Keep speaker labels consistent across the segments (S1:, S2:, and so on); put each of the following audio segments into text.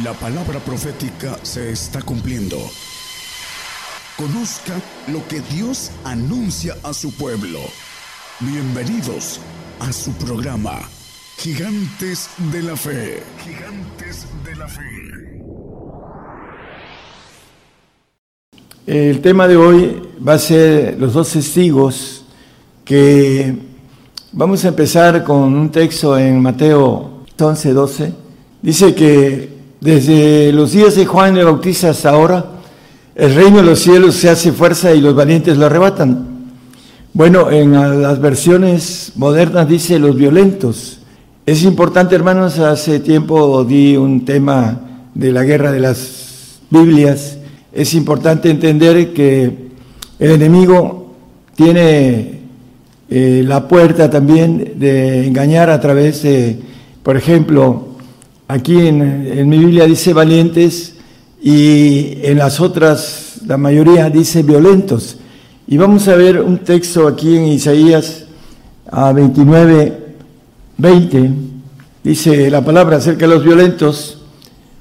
S1: La palabra profética se está cumpliendo. Conozca lo que Dios anuncia a su pueblo. Bienvenidos a su programa, Gigantes de la Fe. Gigantes de la Fe.
S2: El tema de hoy va a ser los dos testigos que vamos a empezar con un texto en Mateo 11, 12. Dice que desde los días de Juan el Bautista hasta ahora, el reino de los cielos se hace fuerza y los valientes lo arrebatan. Bueno, en las versiones modernas dice los violentos. Es importante, hermanos, hace tiempo di un tema de la guerra de las Biblias. Es importante entender que el enemigo tiene eh, la puerta también de engañar a través de, por ejemplo, Aquí en, mi Biblia dice valientes y en las otras, la mayoría dice violentos. Y vamos a ver un texto aquí en Isaías a 29, 20. Dice la palabra acerca de los violentos,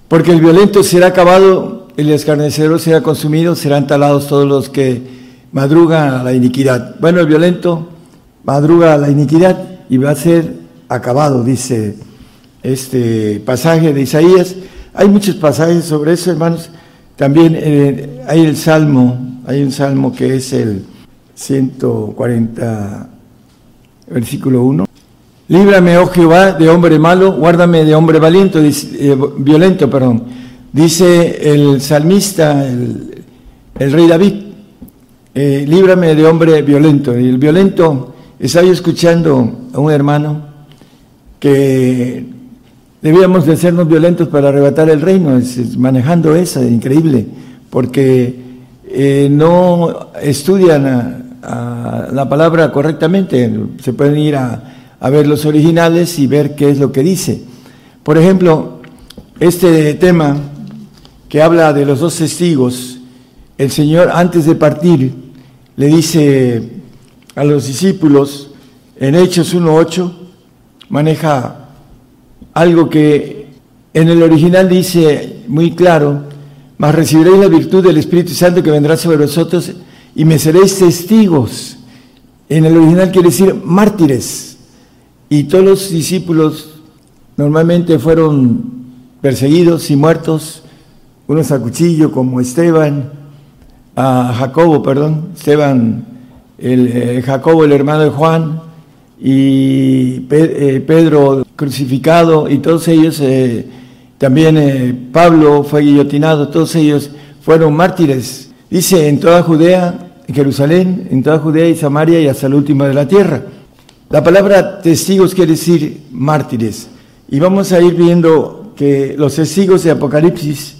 S2: porque el violento será acabado, el escarnecedor será consumido, serán talados todos los que madrugan a la iniquidad. Bueno, el violento madruga a la iniquidad y va a ser acabado, dice este pasaje de Isaías. Hay muchos pasajes sobre eso, hermanos. También eh, hay el Salmo, hay un Salmo que es el 140, versículo 1. Líbrame, oh Jehová, de hombre malo, guárdame de hombre valiente, eh, violento, perdón. Dice el salmista, el, rey David, eh, líbrame de hombre violento. Y el violento, estaba yo escuchando a un hermano que Debíamos de sernos violentos para arrebatar el reino, es, manejando eso, increíble, porque eh, no estudian la palabra correctamente, se pueden ir a, a ver los originales y ver qué es lo que dice. Por ejemplo, este tema que habla de los dos testigos, el Señor antes de partir le dice a los discípulos en Hechos 1.8, maneja algo que en el original dice muy claro, mas recibiréis la virtud del Espíritu Santo que vendrá sobre vosotros y me seréis testigos. En el original quiere decir mártires. Y todos los discípulos normalmente fueron perseguidos y muertos, unos a cuchillo como Esteban, a Jacobo, perdón, Esteban, el, eh, Jacobo el hermano de Juan, y eh, Pedro crucificado y todos ellos, eh, también eh, Pablo fue guillotinado, todos ellos fueron mártires. Dice en toda Judea, en Jerusalén, en toda Judea y Samaria y hasta el último de la tierra. La palabra testigos quiere decir mártires. Y vamos a ir viendo que los testigos de Apocalipsis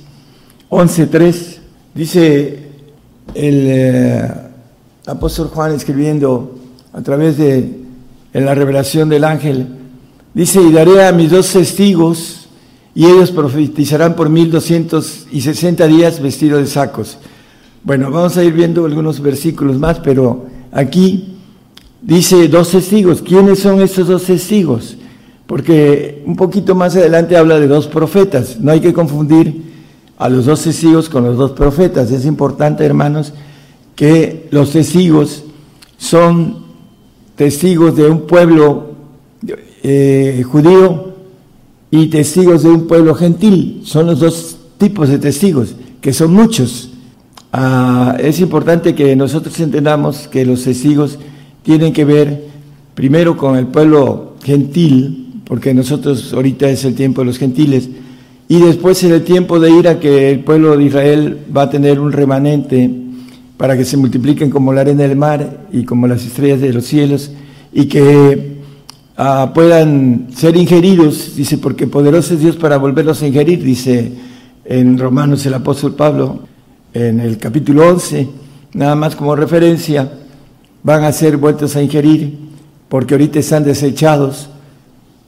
S2: 11.3, dice el apóstol Juan escribiendo a través de en la revelación del ángel. Dice, y daré a mis dos testigos, y ellos profetizarán por mil doscientos y sesenta días vestidos de sacos. Bueno, vamos a ir viendo algunos versículos más, pero aquí dice dos testigos. ¿Quiénes son estos dos testigos? Porque un poquito más adelante habla de dos profetas. No hay que confundir a los dos testigos con los dos profetas. Es importante, hermanos, que los testigos son testigos de un pueblo eh, judío y testigos de un pueblo gentil. Son los dos tipos de testigos, que son muchos. Ah, es importante que nosotros entendamos que los testigos tienen que ver primero con el pueblo gentil, porque nosotros ahorita es el tiempo de los gentiles, y después en el tiempo de ir a que el pueblo de Israel va a tener un remanente para que se multipliquen como la arena del mar y como las estrellas de los cielos y que ah, puedan ser ingeridos, dice, porque poderoso es Dios para volverlos a ingerir, dice en Romanos el apóstol Pablo, en el capítulo 11, nada más como referencia, van a ser vueltos a ingerir, porque ahorita están desechados,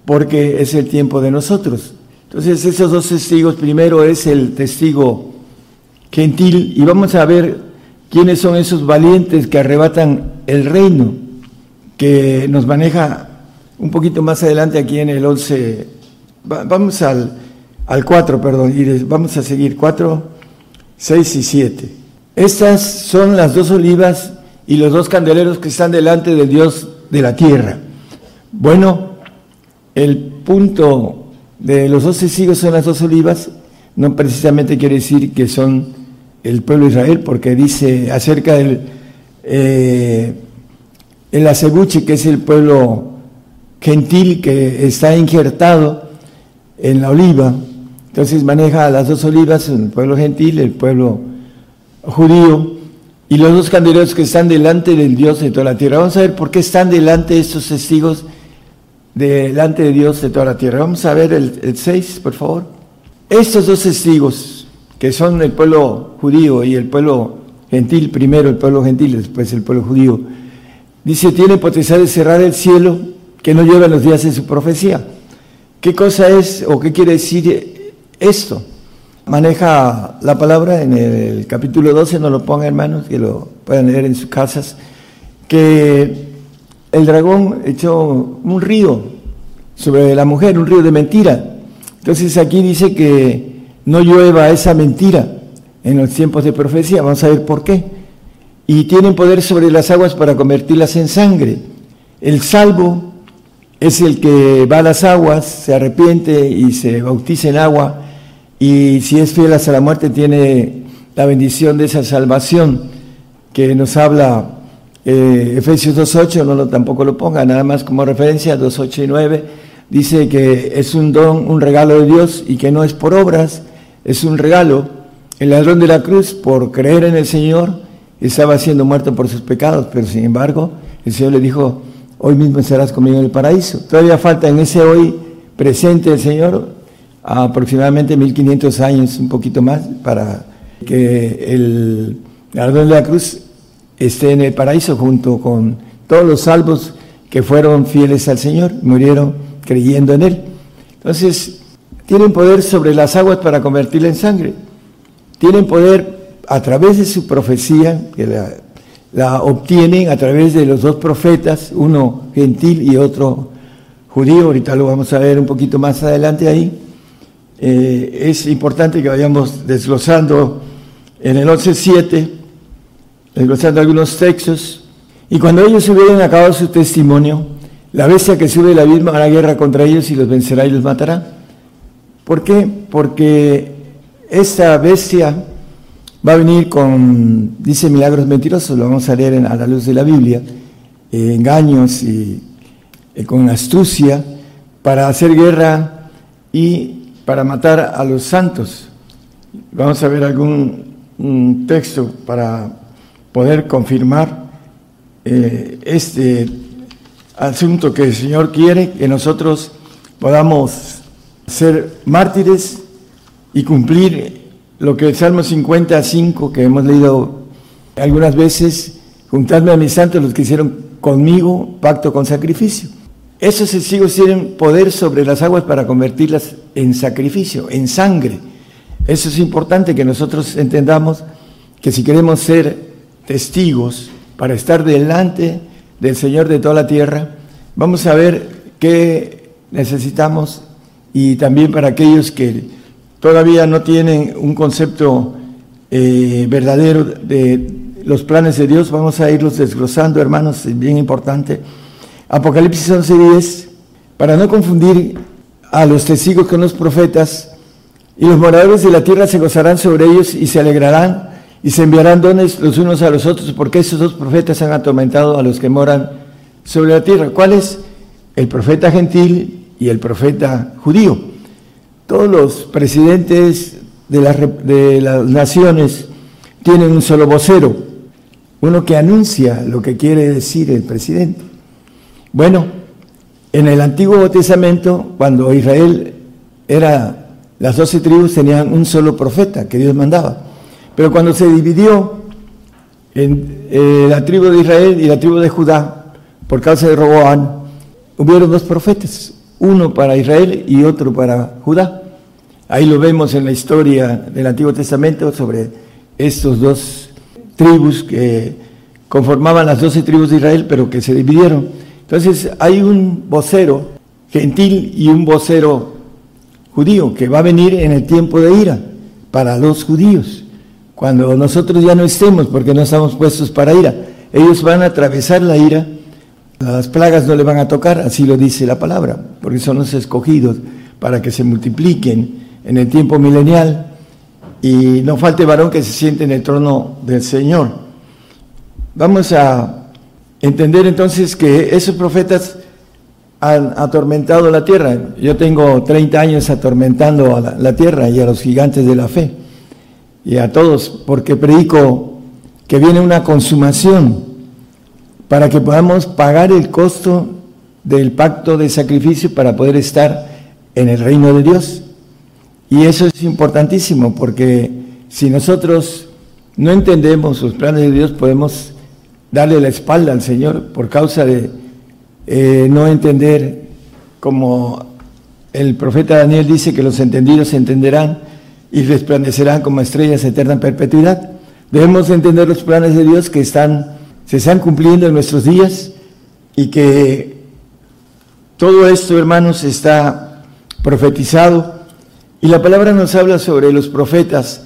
S2: porque es el tiempo de nosotros. Entonces, esos dos testigos, primero es el testigo gentil, y vamos a ver ¿Quiénes son esos valientes que arrebatan el reino? Que nos maneja un poquito más adelante aquí en el 11. Vamos al al 4, perdón, y vamos a seguir 4, 6 y 7. Estas son las dos olivas y los dos candeleros que están delante del Dios de la tierra. Bueno, el punto de los dos testigos son las dos olivas, no precisamente quiere decir que son el pueblo de Israel, porque dice acerca del eh, el acebuche, que es el pueblo gentil que está injertado en la oliva, entonces maneja las dos olivas, el pueblo gentil, el pueblo judío, y los dos candeleros que están delante del Dios de toda la tierra. Vamos a ver por qué están delante estos testigos, delante de Dios de toda la tierra. Vamos a ver el 6, por favor. Estos dos testigos, que son el pueblo judío y el pueblo gentil, primero el pueblo gentil, después el pueblo judío, dice, tiene potencial de cerrar el cielo que no lleva los días de su profecía. ¿Qué cosa es o qué quiere decir esto? maneja la palabra en el capítulo 12, no lo pongan hermanos, que lo puedan leer en sus casas, que el dragón echó un río sobre la mujer, un río de mentira. Entonces aquí dice que no llueva esa mentira en los tiempos de profecía, vamos a ver por qué. Y tienen poder sobre las aguas para convertirlas en sangre. El salvo es el que va a las aguas, se arrepiente y se bautiza en agua y si es fiel hasta la muerte tiene la bendición de esa salvación que nos habla eh, Efesios 2.8, no lo, tampoco lo ponga, nada más como referencia, 2.8 y 9, dice que es un don, un regalo de Dios y que no es por obras, es un regalo. El ladrón de la cruz, por creer en el Señor, estaba siendo muerto por sus pecados, pero sin embargo el Señor le dijo, hoy mismo estarás conmigo en el paraíso. Todavía falta en ese hoy presente el Señor aproximadamente 1500 años, un poquito más, para que el Galardón de la Cruz esté en el paraíso junto con todos los salvos que fueron fieles al Señor, murieron creyendo en Él. Entonces, tienen poder sobre las aguas para convertirla en sangre. Tienen poder a través de su profecía, que la, obtienen a través de los dos profetas, uno gentil y otro judío, ahorita lo vamos a ver un poquito más adelante ahí eh, es importante que vayamos desglosando en el 11.7, desglosando algunos textos, y cuando ellos hubieran acabado su testimonio, la bestia que sube la abismo hará guerra contra ellos y los vencerá y los matará. ¿Por qué? Porque esta bestia va a venir con, dice milagros mentirosos, lo vamos a leer a la luz de la Biblia, eh, engaños y eh, con astucia para hacer guerra y para matar a los santos. Vamos a ver algún texto para poder confirmar eh, este asunto que el Señor quiere, que nosotros podamos ser mártires y cumplir lo que el Salmo 55 que hemos leído algunas veces, juntadme a mis santos los que hicieron conmigo pacto con sacrificio. Esos testigos tienen poder sobre las aguas para convertirlas en sacrificio, en sangre. Eso es importante que nosotros entendamos que si queremos ser testigos para estar delante del Señor de toda la tierra, vamos a ver qué necesitamos y también para aquellos que todavía no tienen un concepto eh, verdadero de los planes de Dios, vamos a irlos desglosando, hermanos, es bien importante Apocalipsis 11:10, para no confundir a los testigos con los profetas, y los moradores de la tierra se gozarán sobre ellos y se alegrarán y se enviarán dones los unos a los otros, porque esos dos profetas han atormentado a los que moran sobre la tierra. ¿Cuál es? El profeta gentil y el profeta judío. Todos los presidentes de, de las naciones tienen un solo vocero, uno que anuncia lo que quiere decir el presidente. Bueno, en el Antiguo Testamento, cuando Israel era, las doce tribus tenían un solo profeta que Dios mandaba. Pero cuando se dividió en eh, la tribu de Israel y la tribu de Judá, por causa de Roboán, hubieron dos profetas, uno para Israel y otro para Judá. Ahí lo vemos en la historia del Antiguo Testamento sobre estos dos tribus que conformaban las doce tribus de Israel, pero que se dividieron. Entonces hay un vocero gentil y un vocero judío, que va a venir en el tiempo de ira para los judíos, cuando nosotros ya no estemos, porque no estamos puestos para ira. Ellos van a atravesar la ira, las plagas no le van a tocar, así lo dice la palabra, porque son los escogidos para que se multipliquen en el tiempo milenial y no falte varón que se siente en el trono del Señor. Vamos a entender entonces que esos profetas han atormentado la tierra. Yo tengo 30 años atormentando a la, tierra y a los gigantes de la fe y a todos, porque predico que viene una consumación para que podamos pagar el costo del pacto de sacrificio para poder estar en el reino de Dios. Y eso es importantísimo porque si nosotros no entendemos los planes de Dios, podemos darle la espalda al Señor por causa de eh, no entender, como el profeta Daniel dice que los entendidos entenderán y resplandecerán como estrellas eterna perpetuidad. Debemos entender los planes de Dios que están, se están cumpliendo en nuestros días y que todo esto, hermanos, está profetizado. Y la palabra nos habla sobre los profetas.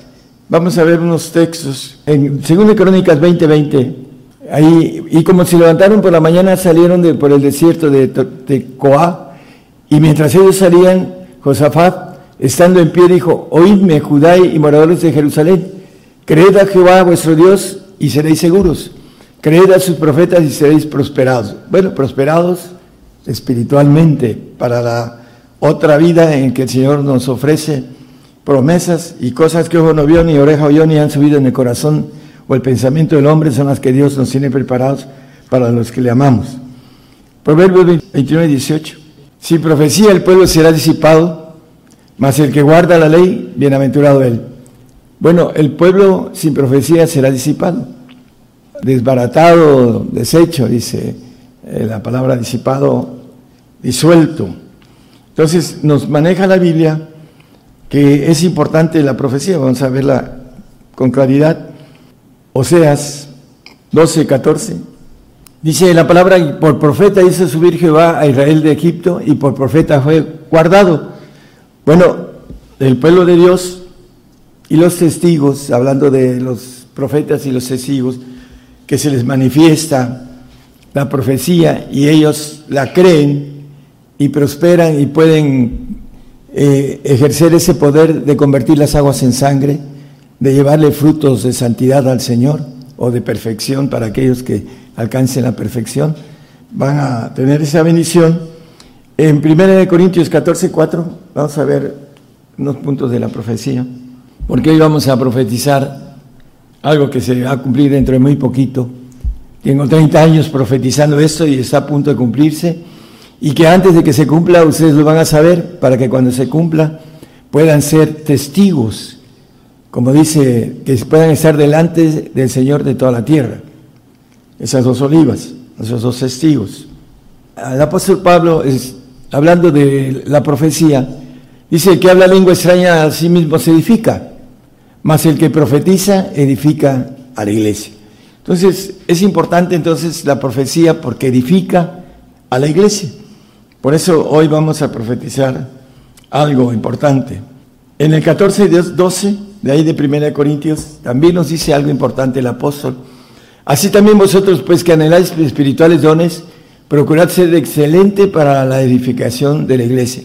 S2: Vamos a ver unos textos. En 2 Crónicas 20:20 20, Ahí, y como se levantaron por la mañana, salieron de, por el desierto de, Coá, y mientras ellos salían, Josafat, estando en pie, dijo, oídme, Judá y moradores de Jerusalén, creed a Jehová vuestro Dios y seréis seguros, creed a sus profetas y seréis prosperados. Bueno, prosperados espiritualmente para la otra vida en que el Señor nos ofrece promesas y cosas que ojo no vio, ni oreja oyó, ni han subido en el corazón o el pensamiento del hombre son las que Dios nos tiene preparados para los que le amamos. Proverbios 21 y 18. Sin profecía el pueblo será disipado, mas el que guarda la ley, bienaventurado él. Bueno, el pueblo sin profecía será disipado, desbaratado, deshecho, dice eh, la palabra disipado, disuelto. Entonces nos maneja la Biblia que es importante la profecía, vamos a verla con claridad. Oseas 12, 14. Dice la palabra, por profeta hizo subir Jehová a Israel de Egipto y por profeta fue guardado. Bueno, el pueblo de Dios y los testigos, hablando de los profetas y los testigos, que se les manifiesta la profecía y ellos la creen y prosperan y pueden eh, ejercer ese poder de convertir las aguas en sangre de llevarle frutos de santidad al Señor o de perfección para aquellos que alcancen la perfección, van a tener esa bendición. En 1 Corintios 14, 4, vamos a ver unos puntos de la profecía, porque hoy vamos a profetizar algo que se va a cumplir dentro de muy poquito. Tengo 30 años profetizando esto y está a punto de cumplirse, y que antes de que se cumpla ustedes lo van a saber para que cuando se cumpla puedan ser testigos como dice, que puedan estar delante del Señor de toda la tierra. Esas dos olivas, esos dos testigos. El apóstol Pablo, hablando de la profecía, dice que habla lengua extraña a sí mismo se edifica, mas el que profetiza edifica a la iglesia. Entonces, es importante entonces la profecía porque edifica a la iglesia. Por eso hoy vamos a profetizar algo importante. En el 14 y 12 de ahí de 1 Corintios, también nos dice algo importante el apóstol. Así también vosotros, pues que anheláis espirituales dones, procurad ser excelente para la edificación de la iglesia.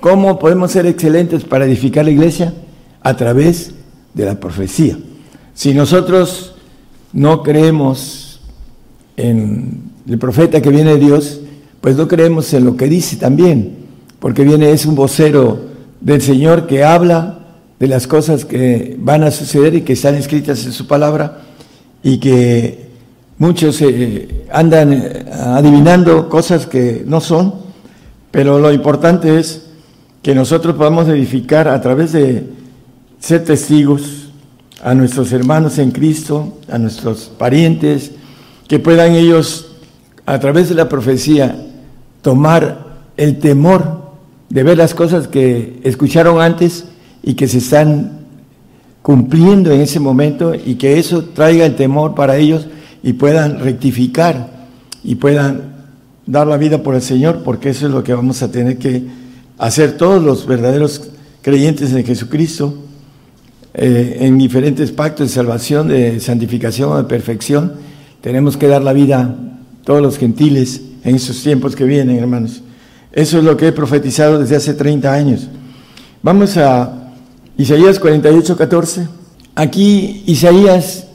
S2: ¿Cómo podemos ser excelentes para edificar la iglesia? A través de la profecía. Si nosotros no creemos en el profeta que viene de Dios, pues no creemos en lo que dice también, porque viene es un vocero del Señor que habla de las cosas que van a suceder y que están escritas en su palabra y que muchos eh, andan eh, adivinando cosas que no son, pero lo importante es que nosotros podamos edificar a través de ser testigos a nuestros hermanos en Cristo, a nuestros parientes, que puedan ellos a través de la profecía tomar el temor de ver las cosas que escucharon antes y que se están cumpliendo en ese momento y que eso traiga el temor para ellos y puedan rectificar y puedan dar la vida por el Señor, porque eso es lo que vamos a tener que a ser todos los verdaderos creyentes en Jesucristo, eh, en diferentes pactos de salvación, de santificación, de perfección. Tenemos que dar la vida todos los gentiles en esos tiempos que vienen, hermanos. Eso es lo que he profetizado desde hace 30 años. Vamos a Isaías 48, 14. Aquí Isaías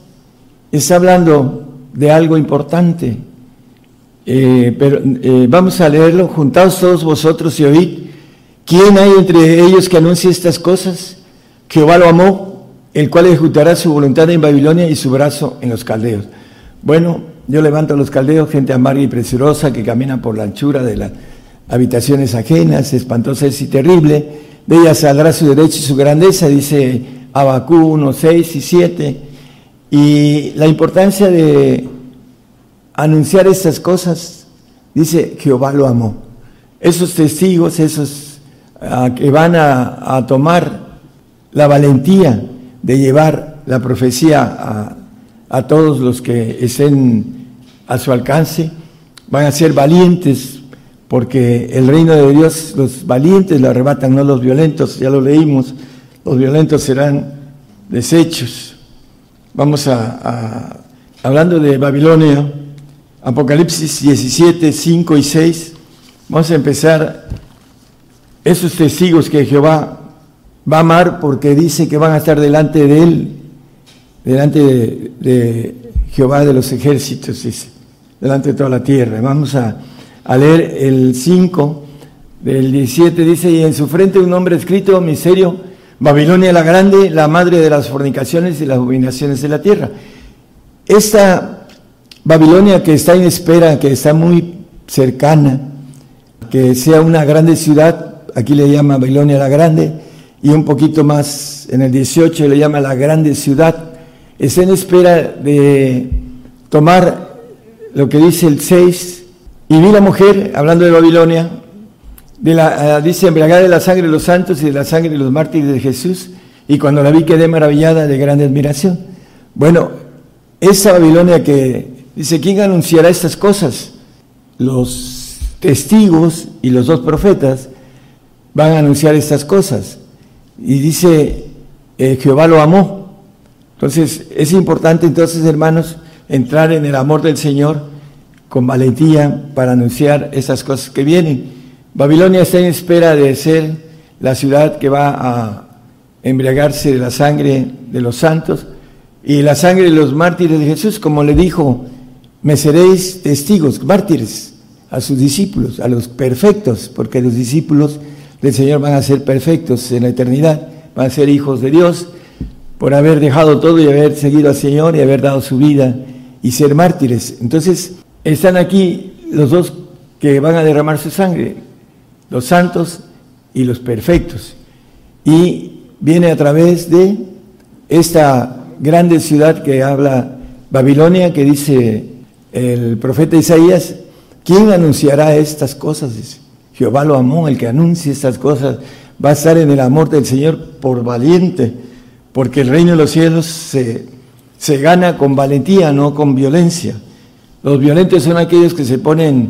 S2: está hablando de algo importante, eh, pero eh, vamos a leerlo. Juntaos todos vosotros y oíd. ¿Quién hay entre ellos que anuncie estas cosas? Jehová lo amó, el cual ejecutará su voluntad en Babilonia y su brazo en los caldeos. Bueno, yo levanto a los caldeos, gente amarga y presurosa que camina por la anchura de las habitaciones ajenas, espantosa y terrible. De ella saldrá su derecho y su grandeza, dice Abacú 1, 6 y 7. Y la importancia de anunciar estas cosas, dice Jehová lo amó. Esos testigos, esos ah, que van a, tomar la valentía de llevar la profecía a, a todos los que estén a su alcance, van a ser valientes, porque el reino de Dios, los valientes lo arrebatan, no los violentos, ya lo leímos, los violentos serán desechos. Vamos a, hablando de Babilonia, Apocalipsis 17, 5 y 6, vamos a empezar esos testigos que Jehová va a amar porque dice que van a estar delante de él, delante de, Jehová de los ejércitos, dice delante de toda la tierra. Vamos a, leer el 5 del 17, dice, y en su frente un nombre escrito, miserio, Babilonia la grande, la madre de las fornicaciones y las abominaciones de la tierra. Esta Babilonia que está en espera, que está muy cercana, que sea una grande ciudad, aquí le llama Babilonia la grande, y un poquito más en el 18 le llama la grande ciudad, está en espera de tomar lo que dice el 6, y vi la mujer, hablando de Babilonia, de la, eh, dice, embriagada de la sangre de los santos y de la sangre de los mártires de Jesús, y cuando la vi quedé maravillada de grande admiración. Bueno, esa Babilonia que dice, ¿quién anunciará estas cosas? Los testigos y los dos profetas van a anunciar estas cosas. Y dice, eh, Jehová lo amó. Entonces, es importante entonces, hermanos, entrar en el amor del Señor con valentía para anunciar esas cosas que vienen. Babilonia está en espera de ser la ciudad que va a embriagarse de la sangre de los santos y la sangre de los mártires de Jesús, como le dijo, me seréis testigos, mártires a sus discípulos, a los perfectos, porque los discípulos del Señor van a ser perfectos en la eternidad, van a ser hijos de Dios por haber dejado todo y haber seguido al Señor y haber dado su vida y ser mártires. Entonces, están aquí los dos que van a derramar su sangre, los santos y los perfectos. Y viene a través de esta grande ciudad que habla Babilonia, que dice el profeta Isaías, ¿quién anunciará estas cosas? Jehová lo amó, el que anuncie estas cosas va a estar en el amor del Señor por valiente, porque el reino de los cielos se se gana con valentía, no con violencia. Los violentos son aquellos que se ponen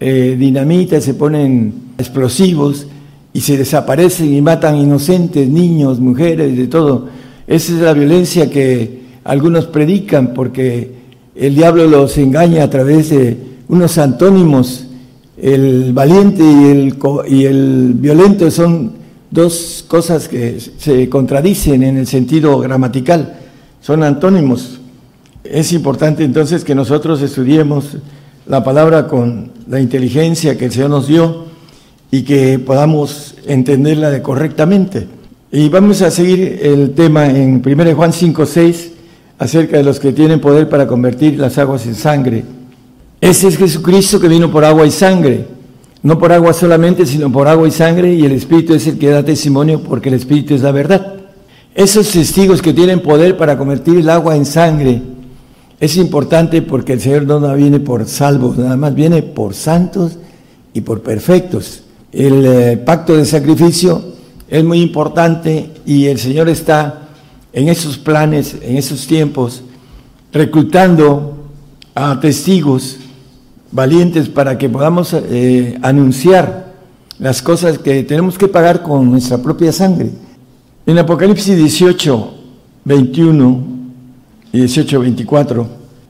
S2: eh, dinamita, se ponen explosivos y se desaparecen y matan inocentes, niños, mujeres, de todo. Esa es la violencia que algunos predican porque el diablo los engaña a través de unos antónimos. El valiente y el, violento son dos cosas que se contradicen en el sentido gramatical son antónimos. Es importante entonces que nosotros estudiemos la palabra con la inteligencia que el Señor nos dio y que podamos entenderla correctamente. Y vamos a seguir el tema en 1 Juan 5, 6 acerca de los que tienen poder para convertir las aguas en sangre. Ese es Jesucristo que vino por agua y sangre, no por agua solamente, sino por agua y sangre, y el Espíritu es el que da testimonio porque el Espíritu es la verdad. Esos testigos que tienen poder para convertir el agua en sangre, es importante porque el Señor no viene por salvos, nada más viene por santos y por perfectos. El eh, pacto de sacrificio es muy importante y el Señor está en esos planes, en esos tiempos, reclutando a testigos valientes para que podamos eh, anunciar las cosas que tenemos que pagar con nuestra propia sangre. En Apocalipsis 18, 21 y 18, 24,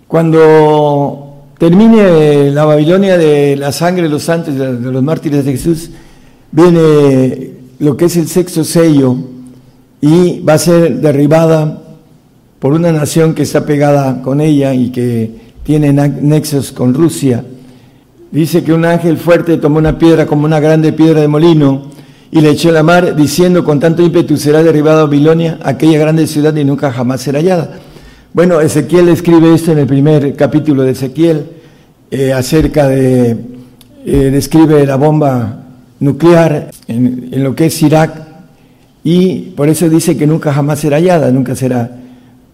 S2: cuando termine la Babilonia de la sangre de los santos, de los mártires de Jesús, viene lo que es el sexto sello y va a ser derribada por una nación que está pegada con ella y que tiene nexos con Rusia. Dice que un ángel fuerte tomó una piedra como una grande piedra de molino y le echó a la mar, diciendo con tanto ímpetu será derribada Babilonia, aquella grande ciudad, y nunca jamás será hallada. Bueno, Ezequiel escribe esto en el primer capítulo de Ezequiel, eh, acerca de, eh, describe la bomba nuclear en, en, lo que es Irak, y por eso dice que nunca jamás será hallada, nunca será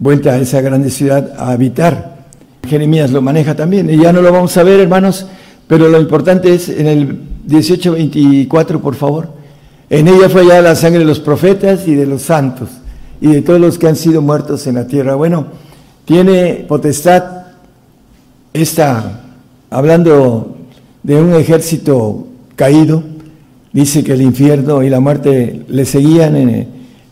S2: vuelta a esa grande ciudad a habitar. Jeremías lo maneja también, y ya no lo vamos a ver, hermanos, pero lo importante es en el 1824, por favor. En ella fue hallada la sangre de los profetas y de los santos y de todos los que han sido muertos en la tierra. Bueno, tiene potestad esta, hablando de un ejército caído, dice que el infierno y la muerte le seguían eh,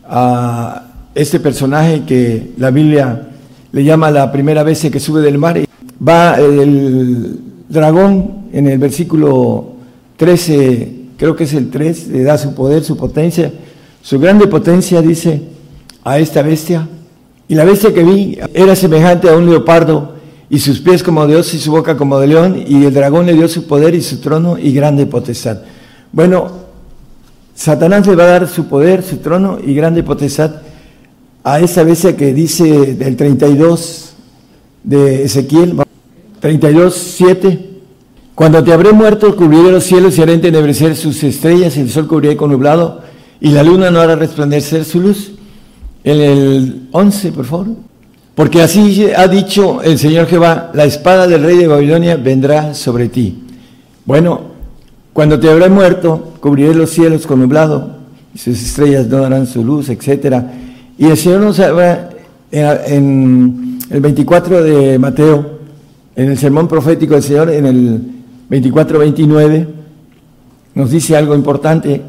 S2: a este personaje que la Biblia le llama la primera vez que sube del mar. Va el dragón en el versículo 13, creo que es el 3, le da su poder, su potencia, su grande potencia, dice, a esta bestia. Y la bestia que vi era semejante a un leopardo, y sus pies como de oso y su boca como de león, y el dragón le dio su poder y su trono y grande potestad. Bueno, Satanás le va a dar su poder, su trono y grande potestad a esa bestia que dice del 32 de Ezequiel, 32, 7. Cuando te habré muerto, cubriré los cielos y haré entenebrecer sus estrellas, y el sol cubriré con nublado, y la luna no hará resplandecer su luz. En el 11, por favor. Porque así ha dicho el Señor Jehová, la espada del rey de Babilonia vendrá sobre ti. Bueno, cuando te habré muerto, cubriré los cielos con nublado, y sus estrellas no darán su luz, etc. Y el Señor nos habla en el 24 de Mateo, en el sermón profético del Señor, en el 24-29, nos dice algo importante.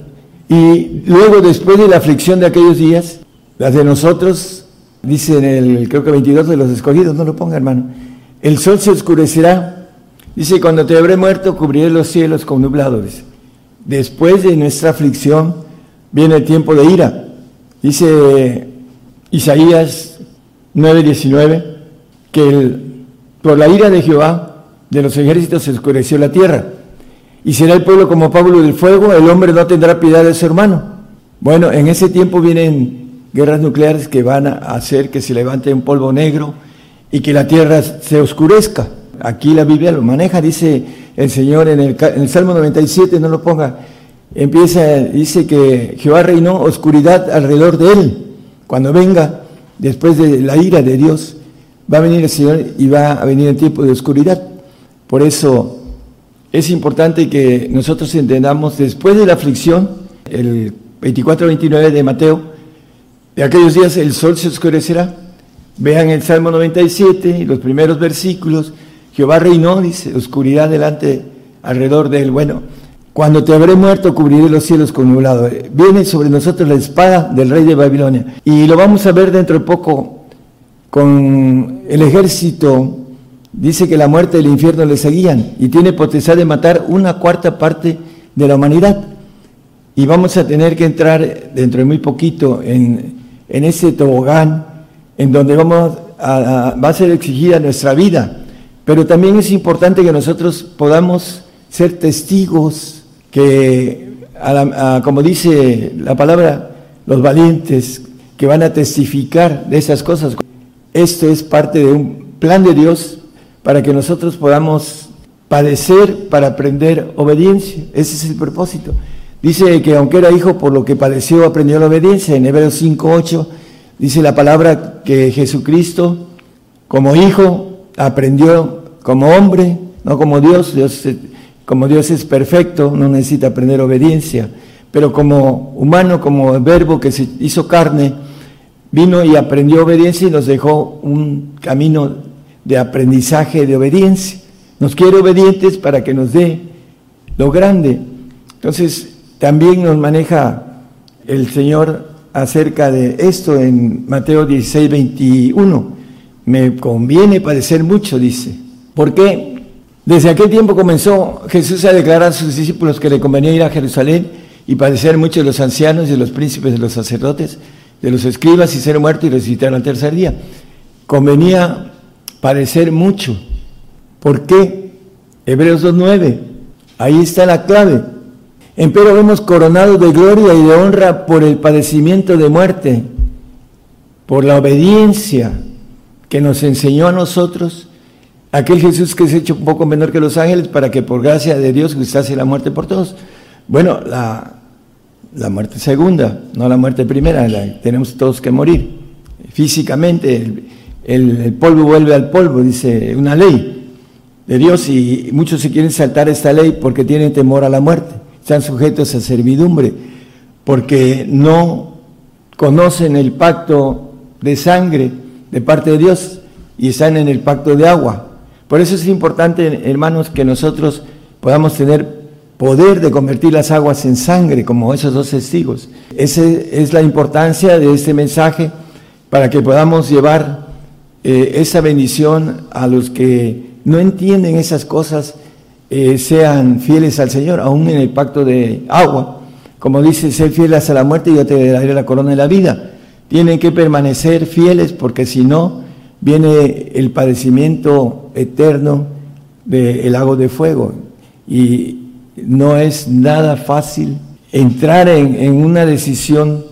S2: Y luego, después de la aflicción de aquellos días, las de nosotros, dice en el, creo que 22 de los escogidos, no lo ponga hermano, el sol se oscurecerá. Dice, cuando te habré muerto, cubriré los cielos con nubladores. Después de nuestra aflicción viene el tiempo de ira. Dice Isaías 9:19, que el, por la ira de Jehová de los ejércitos se oscureció la tierra. Y será el pueblo como Pablo del fuego, el hombre no tendrá piedad de su hermano. Bueno, en ese tiempo vienen guerras nucleares que van a hacer que se levante un polvo negro y que la tierra se oscurezca. Aquí la Biblia lo maneja, dice el Señor en el, en el Salmo 97, no lo ponga, empieza, dice que Jehová reinó oscuridad alrededor de él. Cuando venga, después de la ira de Dios, va a venir el Señor y va a venir el tiempo de oscuridad. Por eso es importante que nosotros entendamos, después de la aflicción, el 24-29 de Mateo, de aquellos días el sol se oscurecerá. Vean el Salmo 97, los primeros versículos. Jehová reinó, dice, oscuridad delante, alrededor de él. Bueno, cuando te habré muerto, cubriré los cielos con nublado. Viene sobre nosotros la espada del rey de Babilonia. Y lo vamos a ver dentro de poco con el ejército dice que la muerte y el infierno le seguían y tiene potestad de matar una cuarta parte de la humanidad. Y vamos a tener que entrar dentro de muy poquito en, en ese tobogán en donde vamos a, va a ser exigida nuestra vida. Pero también es importante que nosotros podamos ser testigos que, como dice la palabra, los valientes que van a testificar de esas cosas. Esto es parte de un plan de Dios para que nosotros podamos padecer para aprender obediencia. Ese es el propósito. Dice que aunque era hijo, por lo que padeció, aprendió la obediencia. En Hebreos 5.8 dice la palabra que Jesucristo, como hijo, aprendió como hombre, no como Dios. Dios como Dios es perfecto, no necesita aprender obediencia. Pero como humano, como verbo que se hizo carne, vino y aprendió obediencia y nos dejó un camino de aprendizaje de obediencia. Nos quiere obedientes para que nos dé lo grande. Entonces, también nos maneja el Señor acerca de esto en Mateo 16, 21. Me conviene padecer mucho, dice. ¿Por qué? Desde aquel tiempo comenzó Jesús a declarar a sus discípulos que le convenía ir a Jerusalén y padecer mucho de los ancianos y de los príncipes de los sacerdotes, de los escribas y ser muerto y resucitar al tercer día. Convenía padecer mucho. ¿Por qué? Hebreos 2.9. Ahí está la clave. Empero vemos coronados de gloria y de honra por el padecimiento de muerte, por la obediencia que nos enseñó a nosotros aquel Jesús que es hecho un poco menor que los ángeles para que por gracia de Dios gustase la muerte por todos. Bueno, la, la muerte segunda, no la muerte primera, tenemos todos que morir. Físicamente, el polvo vuelve al polvo, dice una ley de Dios y muchos se quieren saltar esta ley porque tienen temor a la muerte están sujetos a servidumbre, porque no conocen el pacto de sangre de parte de Dios y están en el pacto de agua. Por eso es importante, hermanos, que nosotros podamos tener poder de convertir las aguas en sangre, como esos dos testigos. Esa es la importancia de este mensaje para que podamos llevar eh, esa bendición a los que no entienden esas cosas eh, sean fieles al Señor, aún en el pacto de agua. Como dice, ser fieles hasta la muerte y yo te daré la corona de la vida. Tienen que permanecer fieles porque si no, viene el padecimiento eterno del lago de fuego. Y no es nada fácil entrar en, una decisión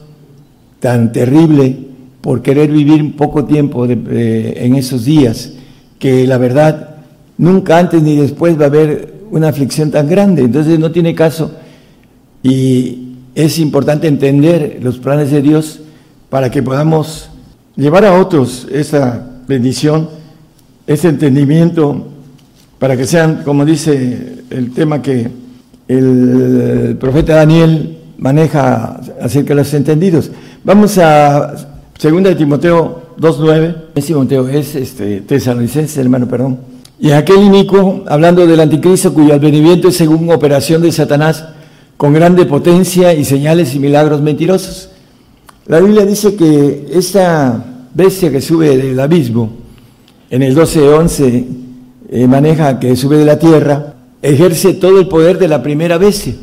S2: tan terrible por querer vivir poco tiempo en esos días, que la verdad Nunca antes ni después va a haber una aflicción tan grande, entonces no tiene caso. Y es importante entender los planes de Dios para que podamos llevar a otros esa bendición, ese entendimiento, para que sean, como dice el tema que el profeta Daniel maneja acerca de los entendidos. Vamos a 2 de Timoteo 2.9, es Timoteo, es este, tesalonicense, hermano, perdón. Y aquel inicuo, hablando del anticristo cuyo advenimiento es según operación de Satanás, con grande potencia y señales y milagros mentirosos. La Biblia dice que esta bestia que sube del abismo, en el 12.11 eh, maneja que sube de la tierra, ejerce todo el poder de la primera bestia.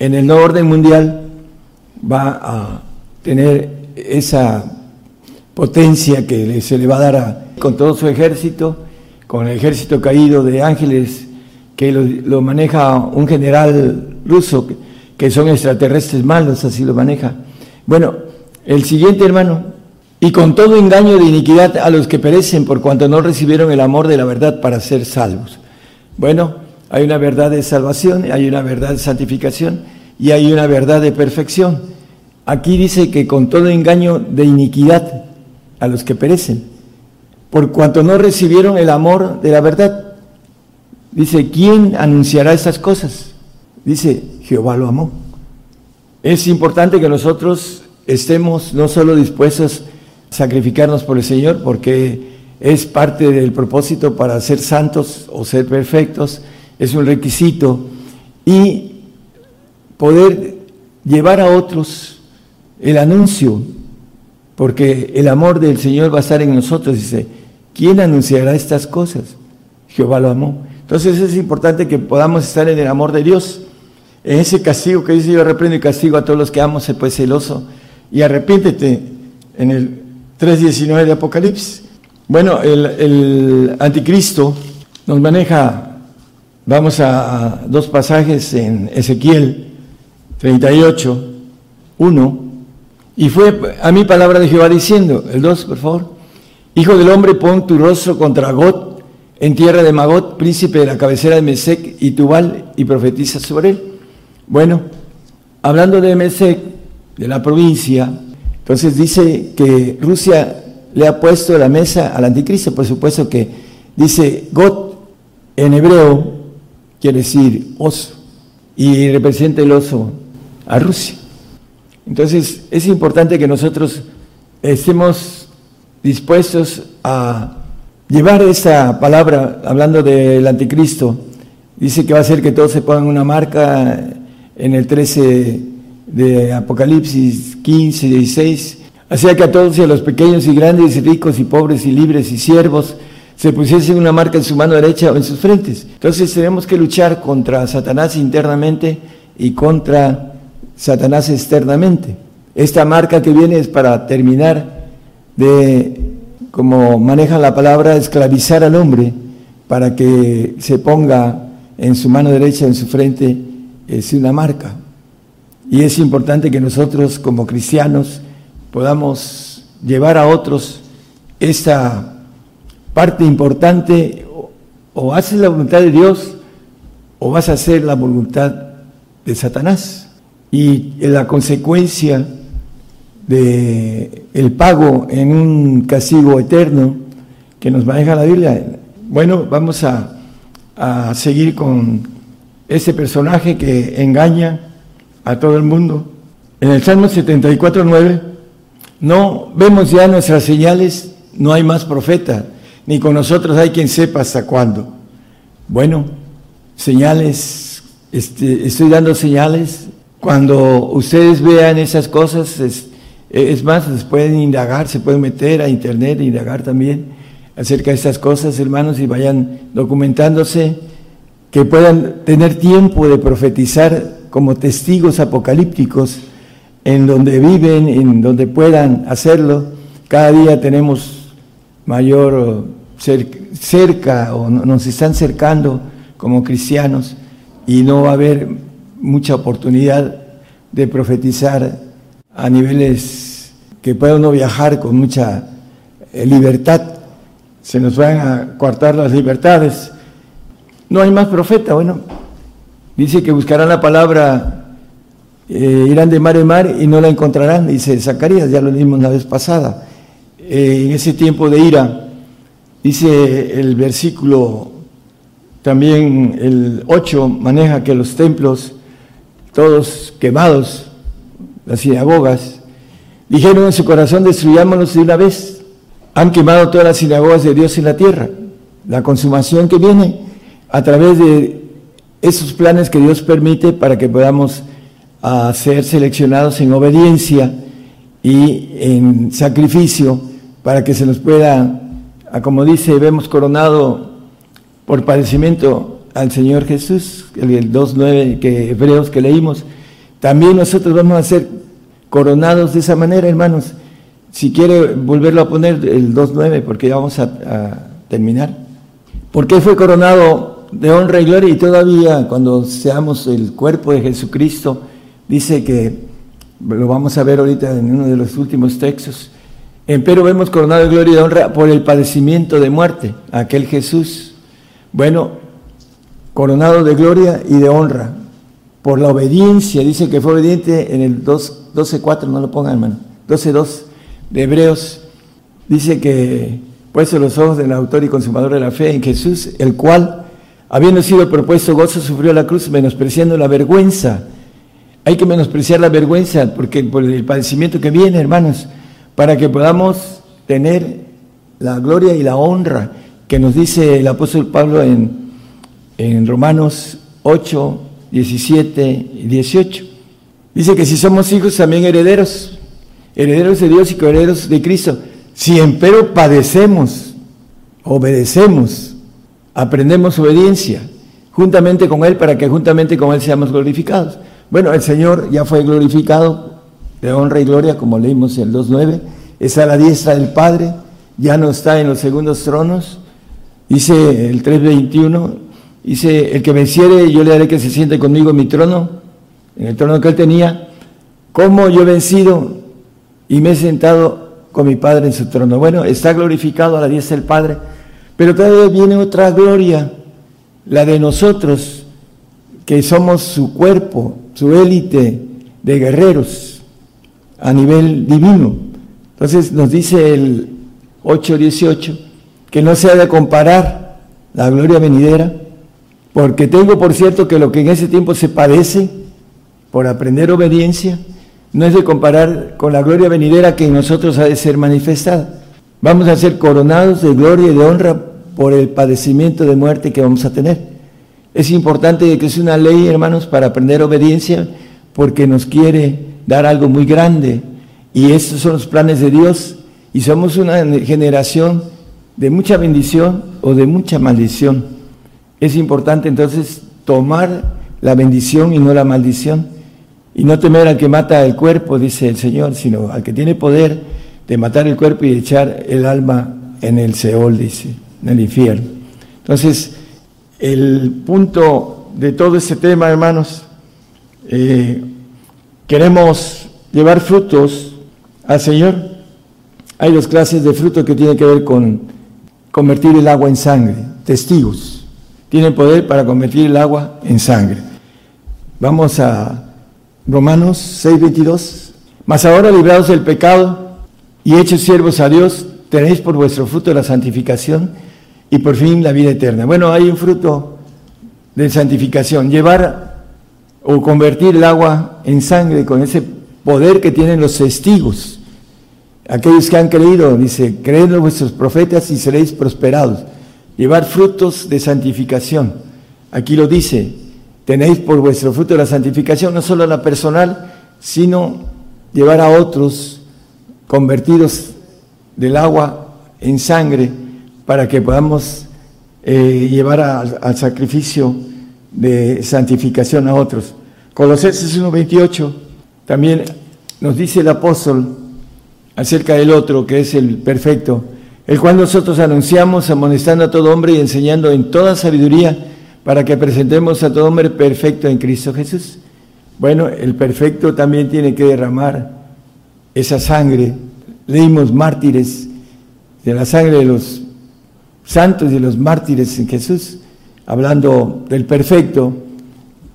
S2: En el nuevo orden mundial va a tener esa potencia que se le va a dar con todo su ejército con el ejército caído de ángeles que lo, maneja un general ruso, que, son extraterrestres malos, así lo maneja. Bueno, el siguiente hermano, y con todo engaño de iniquidad a los que perecen por cuanto no recibieron el amor de la verdad para ser salvos. Bueno, hay una verdad de salvación, hay una verdad de santificación y hay una verdad de perfección. Aquí dice que con todo engaño de iniquidad a los que perecen por cuanto no recibieron el amor de la verdad. Dice, ¿quién anunciará esas cosas? Dice, Jehová lo amó. Es importante que nosotros estemos no solo dispuestos sacrificarnos por el Señor, porque es parte del propósito para ser santos o ser perfectos, es un requisito, y poder llevar a otros el anuncio, porque el amor del Señor va a estar en nosotros, dice, ¿Quién anunciará estas cosas? Jehová lo amó. Entonces es importante que podamos estar en el amor de Dios. En ese castigo que dice yo reprendo y castigo a todos los que amo, se pues celoso y arrepiéntete en el 3.19 de Apocalipsis. Bueno, el, anticristo nos maneja, vamos a, dos pasajes en Ezequiel 38, 1, y fue a mi palabra de Jehová diciendo, el 2, por favor, Hijo del hombre, pon tu rostro contra Got, en tierra de Magot, príncipe de la cabecera de Mesec y Tubal, y profetiza sobre él. Bueno, hablando de Mesec, de la provincia, entonces dice que Rusia le ha puesto la mesa al anticristo, por supuesto que dice Got en hebreo quiere decir oso, y representa el oso a Rusia. Entonces es importante que nosotros estemos dispuestos a llevar esta palabra, hablando del anticristo, dice que va a ser que todos se pongan una marca en el 13 de Apocalipsis 15, 16, hacía que a todos a los pequeños y grandes y ricos y pobres y libres y siervos se pusiesen una marca en su mano derecha o en sus frentes. Entonces tenemos que luchar contra Satanás internamente y contra Satanás externamente. Esta marca que viene es para terminar de, como maneja la palabra, esclavizar al hombre para que se ponga en su mano derecha, en su frente, es una marca. Y es importante que nosotros como cristianos podamos llevar a otros esta parte importante, o haces la voluntad de Dios o vas a hacer la voluntad de Satanás. Y la consecuencia de el pago en un castigo eterno que nos maneja la Biblia. Bueno, vamos a, a seguir con ese personaje que engaña a todo el mundo. En el Salmo 74, 9, no vemos ya nuestras señales, no hay más profeta, ni con nosotros hay quien sepa hasta cuándo. Bueno, señales, este, estoy dando señales. Cuando ustedes vean esas cosas, es, más, se pueden indagar, se pueden meter a internet e indagar también acerca de estas cosas, hermanos, y vayan documentándose, que puedan tener tiempo de profetizar como testigos apocalípticos en donde viven, en donde puedan hacerlo. Cada día tenemos mayor cerca o nos están cercando como cristianos y no va a haber mucha oportunidad de profetizar a niveles que pueda uno viajar con mucha eh, libertad. Se nos van a coartar las libertades. No hay más profeta, bueno, Dice que buscarán la palabra, eh, irán de mar en mar y no la encontrarán, dice Zacarías, ya lo leímos la vez pasada. Eh, en ese tiempo de ira, dice el versículo, también el 8 maneja que los templos, todos quemados, las sinagogas, dijeron en su corazón, destruyámonos de una vez. Han quemado todas las sinagogas de Dios en la tierra. La consumación que viene a través de esos planes que Dios permite para que podamos ah, ser seleccionados en obediencia y en sacrificio para que se nos pueda, ah, como dice, vemos coronado por padecimiento al Señor Jesús, el 2.9 que hebreos que leímos, también nosotros vamos a ser coronados de esa manera, hermanos. Si quiere volverlo a poner el 2.9, porque ya vamos a, a terminar. ¿Por qué fue coronado de honra y gloria y todavía cuando seamos el cuerpo de Jesucristo, dice que, lo vamos a ver ahorita en uno de los últimos textos, pero vemos coronado de gloria y de honra por el padecimiento de muerte, aquel Jesús. Bueno, coronado de gloria y de honra, por la obediencia, dice que fue obediente en el 12.4, no lo pongan hermano, 12.2 de Hebreos, dice que puesto los ojos del autor y consumador de la fe en Jesús, el cual Habiendo sido propuesto gozo, sufrió la cruz, menospreciando la vergüenza. Hay que menospreciar la vergüenza porque por el padecimiento que viene, hermanos, para que podamos tener la gloria y la honra que nos dice el apóstol Pablo en, en Romanos 8, 17 y 18. Dice que si somos hijos, también herederos, herederos de Dios y coherederos de Cristo. Si empero padecemos, obedecemos aprendemos obediencia juntamente con Él para que juntamente con Él seamos glorificados. Bueno, el Señor ya fue glorificado de honra y gloria, como leímos en el 2.9, está a la diestra del Padre, ya no está en los segundos tronos. Dice el 3.21, dice, el que venciere, yo le haré que se siente conmigo en mi trono, en el trono que Él tenía, como yo he vencido y me he sentado con mi Padre en su trono. Bueno, está glorificado a la diestra del Padre pero todavía viene otra gloria, la de nosotros, que somos su cuerpo, su élite de guerreros a nivel divino. Entonces nos dice el 8.18 que no se ha de comparar la gloria venidera, porque tengo por cierto que lo que en ese tiempo se padece por aprender obediencia, no es de comparar con la gloria venidera que en nosotros ha de ser manifestada. Vamos a ser coronados de gloria y de honra por el padecimiento de muerte que vamos a tener. Es importante que es una ley, hermanos, para aprender obediencia, porque nos quiere dar algo muy grande. Y estos son los planes de Dios. Y somos una generación de mucha bendición o de mucha maldición. Es importante entonces tomar la bendición y no la maldición. Y no temer al que mata el cuerpo, dice el Señor, sino al que tiene poder de matar el cuerpo y echar el alma en el Seol, dice, en el infierno. Entonces, el punto de todo este tema, hermanos, eh, queremos llevar frutos al Señor. Hay dos clases de frutos que tienen que ver con convertir el agua en sangre, testigos. Tienen poder para convertir el agua en sangre. Vamos a Romanos 6:22. Mas ahora librados del pecado y hechos siervos a Dios, tenéis por vuestro fruto la santificación y por fin la vida eterna. Bueno, hay un fruto de santificación, llevar o convertir el agua en sangre con ese poder que tienen los testigos. Aquellos que han creído, dice, creed en vuestros profetas y seréis prosperados. Llevar frutos de santificación. Aquí lo dice, tenéis por vuestro fruto la santificación, no solo la personal, sino llevar a otros convertidos del agua en sangre para que podamos eh, llevar al sacrificio de santificación a otros. Colosenses 1.28 también nos dice el apóstol acerca del otro, que es el perfecto, el cual nosotros anunciamos amonestando a todo hombre y enseñando en toda sabiduría para que presentemos a todo hombre perfecto en Cristo Jesús. Bueno, el perfecto también tiene que derramar esa sangre leímos mártires, de la sangre de los santos y de los mártires en Jesús, hablando del perfecto,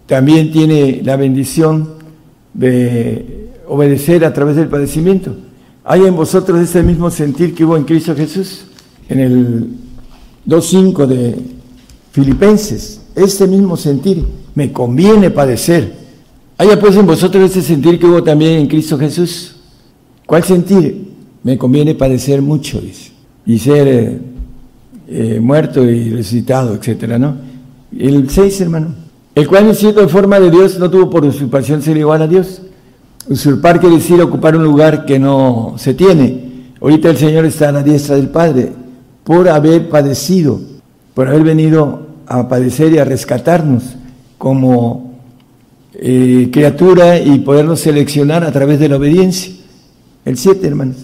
S2: también tiene la bendición de obedecer a través del padecimiento. ¿Hay en vosotros ese mismo sentir que hubo en Cristo Jesús? En el 2.5 de Filipenses, este mismo sentir, me conviene padecer. ¿Hay pues en vosotros ese sentir que hubo también en Cristo Jesús? ¿Cuál sentir? me conviene padecer mucho, dice, y ser eh, eh, muerto y resucitado, etcétera. El 6, hermano. El cual, siendo en forma de Dios, no tuvo por usurpación ser igual a Dios. Usurpar quiere decir ocupar un lugar que no se tiene. Ahorita el Señor está a la diestra del Padre por haber padecido, por haber venido a padecer y a rescatarnos como eh, criatura y podernos seleccionar a través de la obediencia. El 7, hermanos.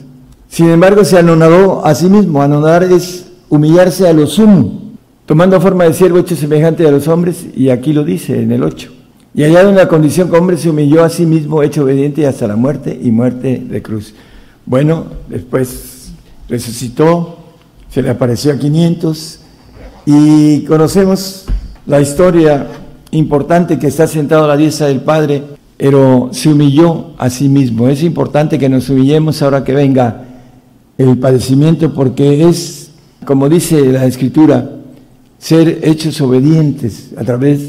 S2: Sin embargo, se anonadó a sí mismo. Anonadar es humillarse a lo sumo, tomando forma de siervo hecho semejante a los hombres, y aquí lo dice en el 8. Y allá en la condición que hombre se humilló a sí mismo, hecho obediente hasta la muerte y muerte de cruz. Bueno, después resucitó, se le apareció a 500 y conocemos la historia importante que está sentado a la diestra del Padre, pero se humilló a sí mismo. Es importante que nos humillemos ahora que venga el padecimiento porque es, como dice la Escritura, ser hechos obedientes a través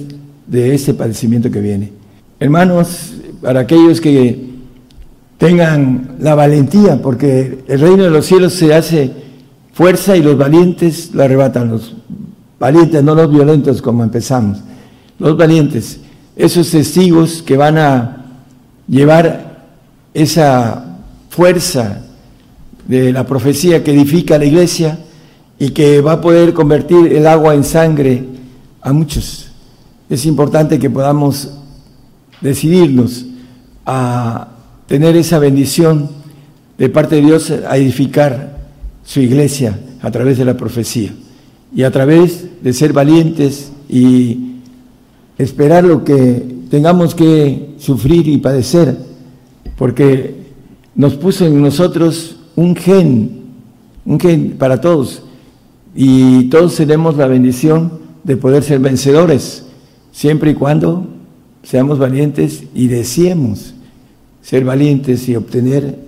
S2: de ese padecimiento que viene. Hermanos, para aquellos que tengan la valentía, porque el reino de los cielos se hace fuerza y los valientes lo arrebatan, los valientes, no los violentos como empezamos, los valientes, esos testigos que van a llevar esa fuerza de la profecía que edifica la iglesia y que va a poder convertir el agua en sangre a muchos. Es importante que podamos decidirnos a tener esa bendición de parte de Dios a edificar su iglesia a través de la profecía y a través de ser valientes y esperar lo que tengamos que sufrir y padecer, porque nos puso en nosotros un gen, un gen para todos. Y todos tenemos la bendición de poder ser vencedores, siempre y cuando seamos valientes y deseemos ser valientes y obtener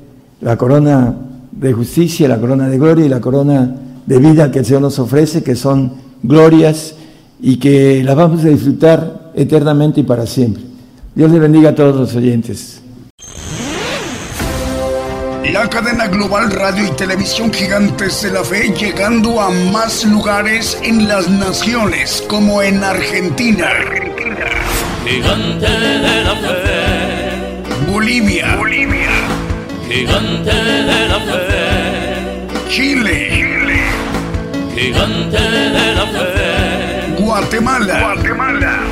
S2: la corona de justicia, la corona de gloria y la corona de vida que el Señor nos ofrece, que son glorias y que las vamos a disfrutar eternamente y para siempre. Dios le bendiga a todos los oyentes.
S1: La cadena global radio y televisión gigantes de la fe llegando a más lugares en las naciones como en Argentina.
S3: Gigante de la fe.
S1: Bolivia.
S3: Bolivia. Gigante de la fe.
S1: Chile.
S3: Chile. Gigante de la fe.
S1: Guatemala.
S3: Guatemala.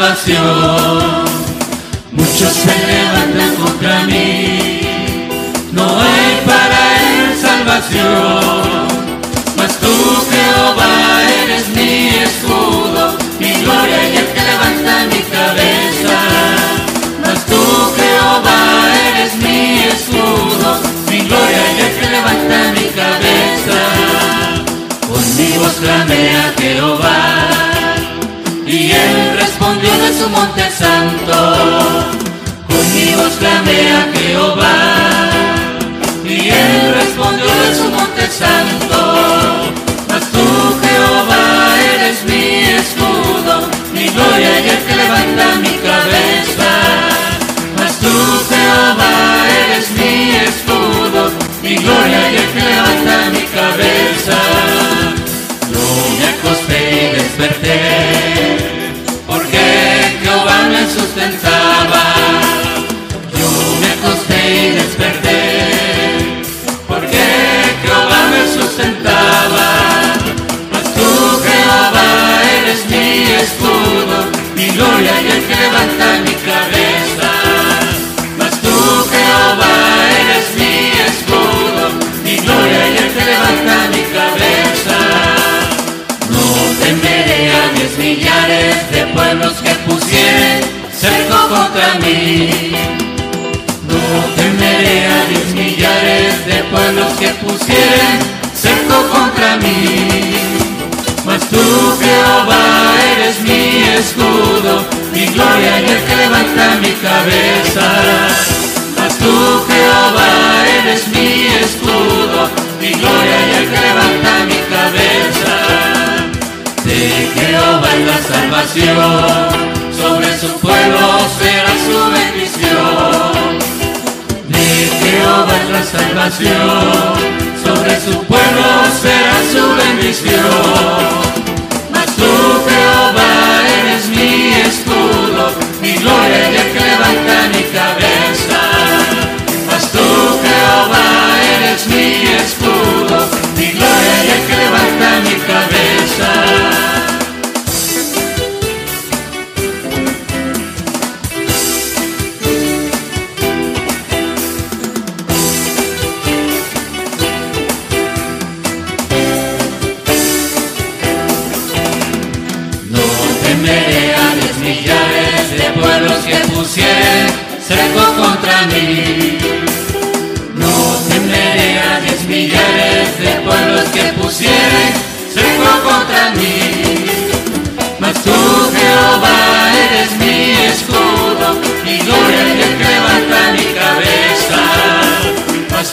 S3: Salvación. Muchos se levantan contra mí, no hay para él salvación. Mas tú, Jehová, eres mi escudo, mi gloria y el que levanta mi cabeza. Mas tú, Jehová, eres mi escudo, mi gloria y el que levanta mi cabeza. Con mi voz clamé a Jehová, su monte santo. Con mi voz clamé a Jehová, y él respondió de su monte santo. Mas tú, Jehová, eres mi escudo, mi gloria y el que levanta mi gloria y el que levanta mi cabeza. Mas tú, Jehová, eres mi escudo, mi gloria y el que levanta mi cabeza. No temeré a diez millares de pueblos que pusieren cerco contra mí. No temeré a diez millares de pueblos que pusieren escudo, mi gloria y el que levanta mi cabeza. Mas tú, Jehová, eres mi escudo, mi gloria y el que levanta mi cabeza. De Jehová es la salvación, sobre su pueblo será su bendición. De Jehová es la salvación, sobre su pueblo será su bendición. Mas tú, Jehová, mi gloria y el que levanta mi cabeza. Mas tú, Jehová, eres mi escudo, mi gloria y el que levanta mi cabeza.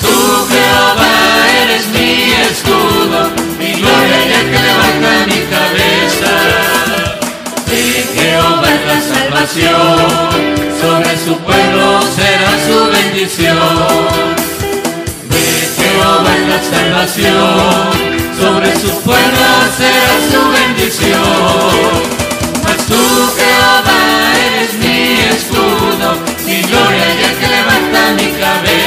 S3: Tú Jehová eres mi escudo, mi gloria y el que levanta mi cabeza. Sí, Jehová es la salvación, sobre su pueblo será su bendición. De Jehová es la salvación, sobre su pueblo será su bendición. Tú Jehová eres mi escudo, mi gloria y que levanta mi cabeza.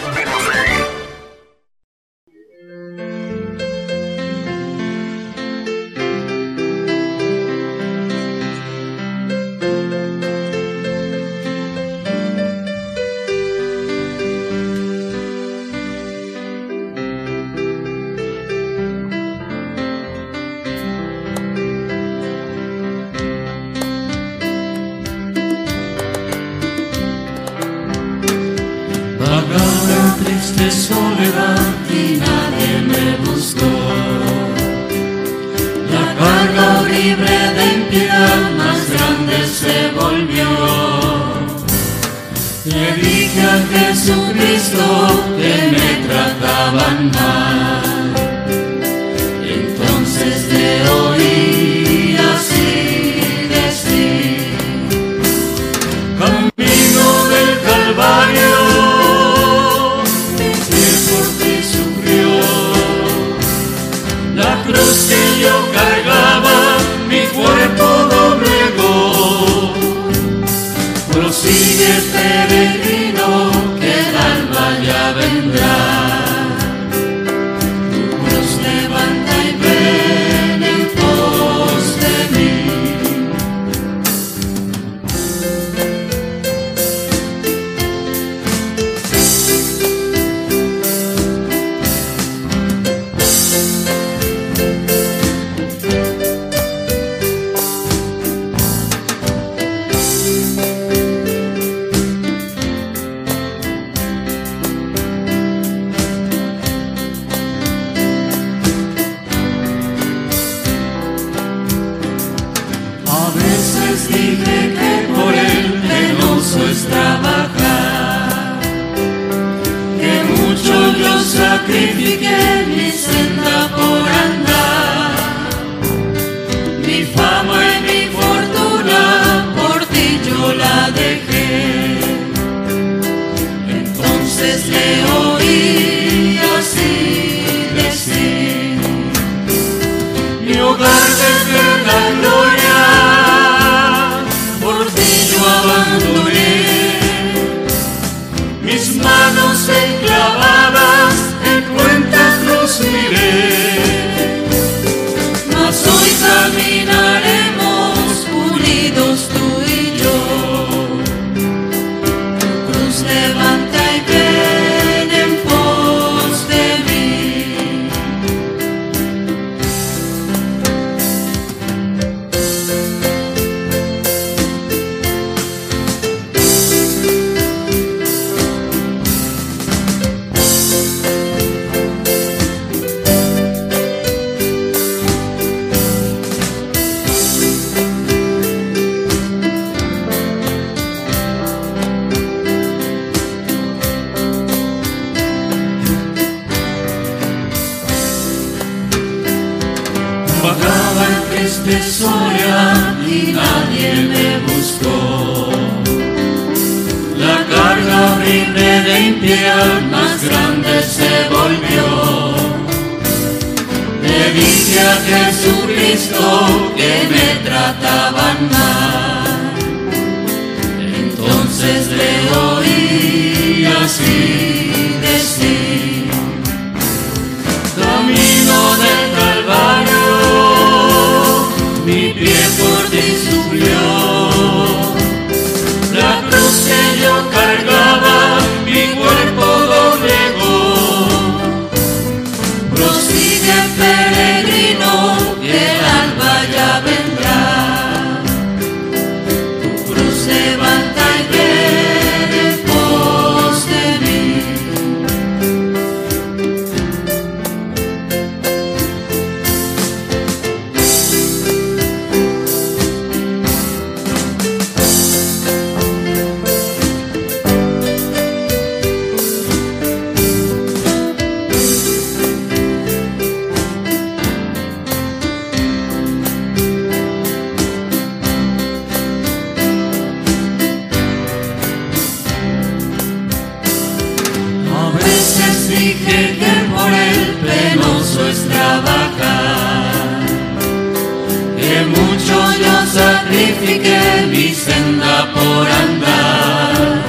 S4: yo sacrifiqué mi senda por andar.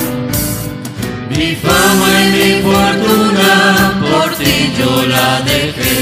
S4: Mi fama y mi fortuna por ti yo la dejé.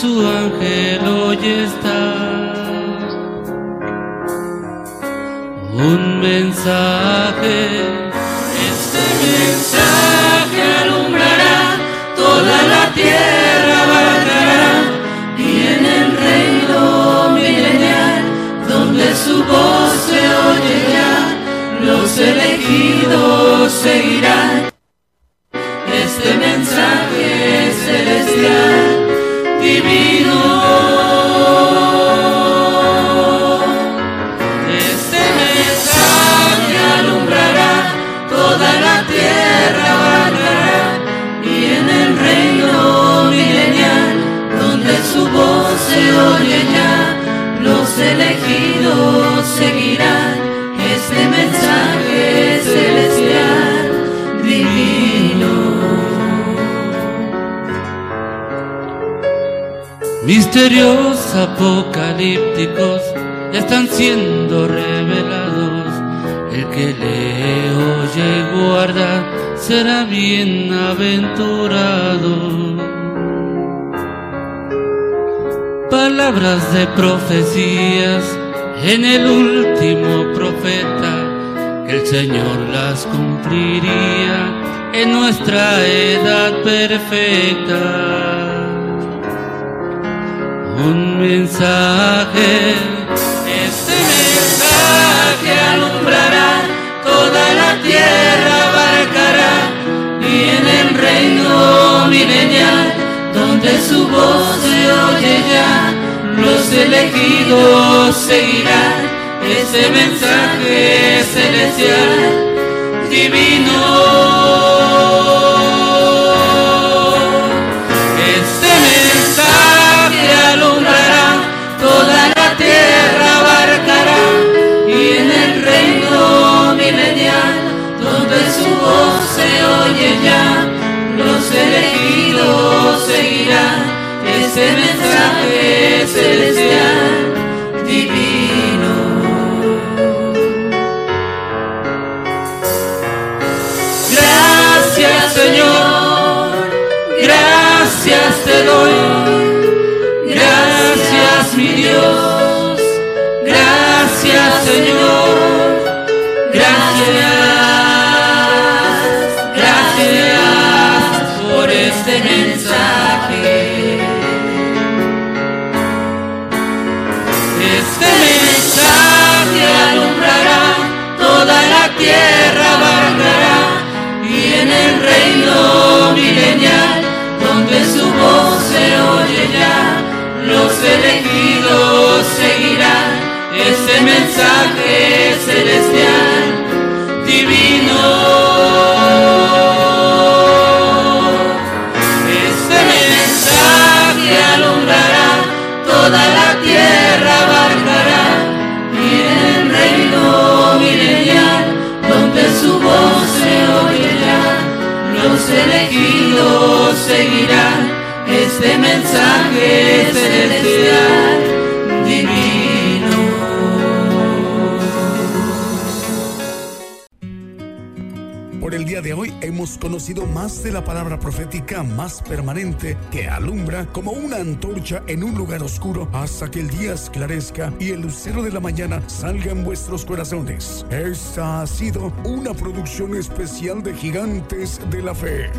S3: to. hasta que el día esclarezca y el lucero de la mañana salga en vuestros corazones. Esta ha sido una producción especial de Gigantes de la Fe.